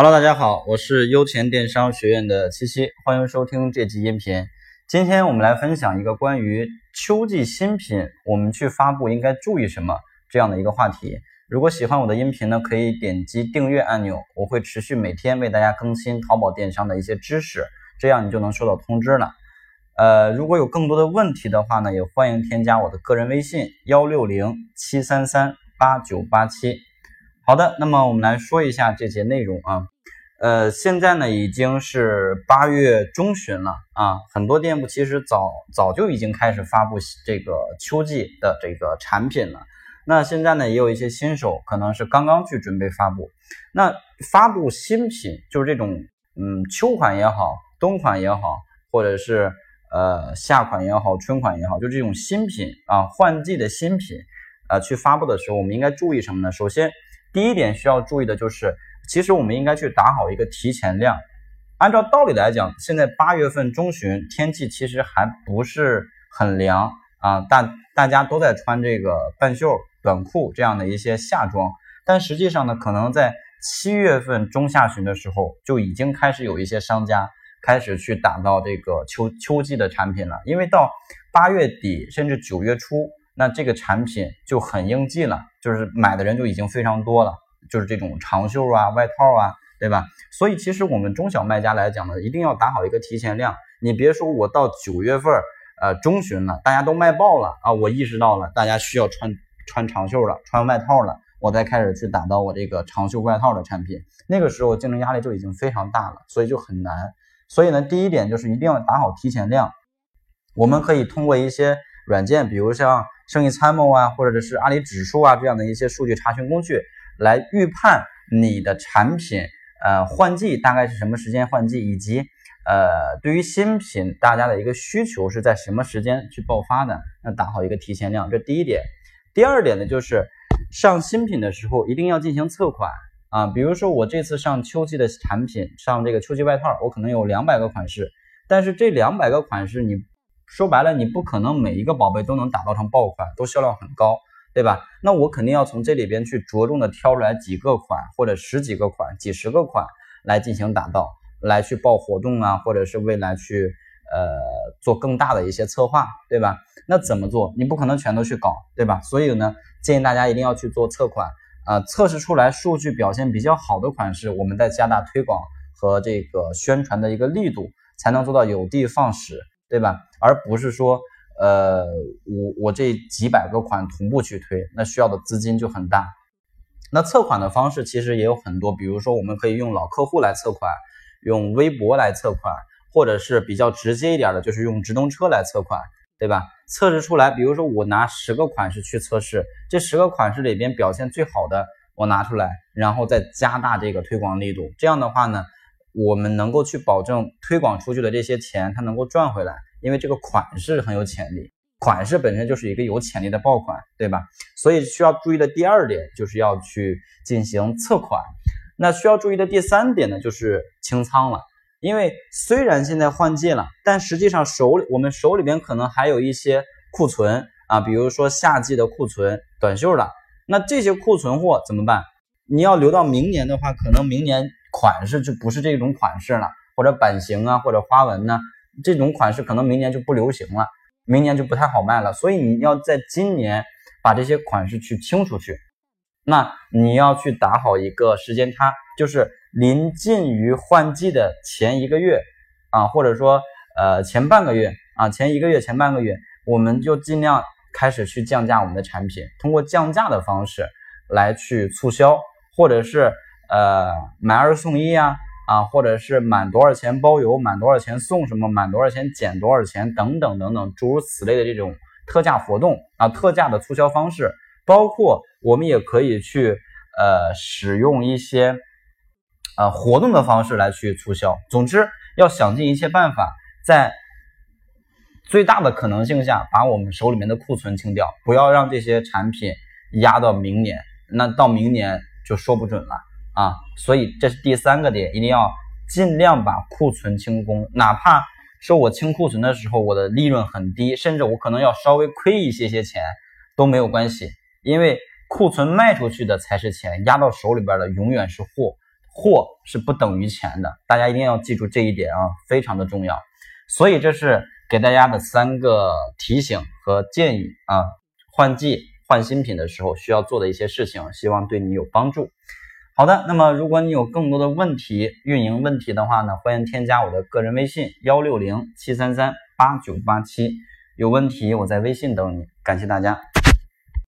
Hello，大家好，我是优钱电商学院的七七，欢迎收听这期音频。今天我们来分享一个关于秋季新品我们去发布应该注意什么这样的一个话题。如果喜欢我的音频呢，可以点击订阅按钮，我会持续每天为大家更新淘宝电商的一些知识，这样你就能收到通知了。呃，如果有更多的问题的话呢，也欢迎添加我的个人微信幺六零七三三八九八七。好的，那么我们来说一下这节内容啊。呃，现在呢已经是八月中旬了啊，很多店铺其实早早就已经开始发布这个秋季的这个产品了。那现在呢也有一些新手可能是刚刚去准备发布。那发布新品就是这种嗯秋款也好，冬款也好，或者是呃夏款也好，春款也好，就这种新品啊换季的新品啊去发布的时候，我们应该注意什么呢？首先。第一点需要注意的就是，其实我们应该去打好一个提前量。按照道理来讲，现在八月份中旬天气其实还不是很凉啊，大大家都在穿这个半袖短裤这样的一些夏装。但实际上呢，可能在七月份中下旬的时候，就已经开始有一些商家开始去打造这个秋秋季的产品了。因为到八月底甚至九月初。那这个产品就很应季了，就是买的人就已经非常多了，就是这种长袖啊、外套啊，对吧？所以其实我们中小卖家来讲呢，一定要打好一个提前量。你别说我到九月份，呃，中旬了，大家都卖爆了啊，我意识到了大家需要穿穿长袖了、穿外套了，我再开始去打造我这个长袖外套的产品，那个时候竞争压力就已经非常大了，所以就很难。所以呢，第一点就是一定要打好提前量。我们可以通过一些软件，比如像。生意参谋啊，或者是阿里指数啊，这样的一些数据查询工具，来预判你的产品呃换季大概是什么时间换季，以及呃对于新品大家的一个需求是在什么时间去爆发的，那打好一个提前量，这第一点。第二点呢，就是上新品的时候一定要进行测款啊，比如说我这次上秋季的产品，上这个秋季外套，我可能有两百个款式，但是这两百个款式你。说白了，你不可能每一个宝贝都能打造成爆款，都销量很高，对吧？那我肯定要从这里边去着重的挑出来几个款，或者十几个款、几十个款来进行打造，来去报活动啊，或者是未来去呃做更大的一些策划，对吧？那怎么做？你不可能全都去搞，对吧？所以呢，建议大家一定要去做测款啊，测试出来数据表现比较好的款式，我们再加大推广和这个宣传的一个力度，才能做到有的放矢。对吧？而不是说，呃，我我这几百个款同步去推，那需要的资金就很大。那测款的方式其实也有很多，比如说我们可以用老客户来测款，用微博来测款，或者是比较直接一点的，就是用直通车来测款，对吧？测试出来，比如说我拿十个款式去测试，这十个款式里边表现最好的我拿出来，然后再加大这个推广力度，这样的话呢？我们能够去保证推广出去的这些钱，它能够赚回来，因为这个款式很有潜力，款式本身就是一个有潜力的爆款，对吧？所以需要注意的第二点就是要去进行测款。那需要注意的第三点呢，就是清仓了，因为虽然现在换季了，但实际上手里我们手里边可能还有一些库存啊，比如说夏季的库存短袖的，那这些库存货怎么办？你要留到明年的话，可能明年。款式就不是这种款式了，或者版型啊，或者花纹呢，这种款式可能明年就不流行了，明年就不太好卖了。所以你要在今年把这些款式去清出去，那你要去打好一个时间差，就是临近于换季的前一个月啊，或者说呃前半个月啊，前一个月前半个月，我们就尽量开始去降价我们的产品，通过降价的方式来去促销，或者是。呃，买二送一呀，啊，或者是满多少钱包邮，满多少钱送什么，满多少钱减多少钱等等等等，诸如此类的这种特价活动啊，特价的促销方式，包括我们也可以去呃使用一些呃活动的方式来去促销。总之，要想尽一切办法，在最大的可能性下，把我们手里面的库存清掉，不要让这些产品压到明年，那到明年就说不准了。啊，所以这是第三个点，一定要尽量把库存清空，哪怕说我清库存的时候，我的利润很低，甚至我可能要稍微亏一些些钱都没有关系，因为库存卖出去的才是钱，压到手里边的永远是货，货是不等于钱的，大家一定要记住这一点啊，非常的重要。所以这是给大家的三个提醒和建议啊，换季换新品的时候需要做的一些事情，希望对你有帮助。好的，那么如果你有更多的问题，运营问题的话呢，欢迎添加我的个人微信幺六零七三三八九八七，有问题我在微信等你，感谢大家。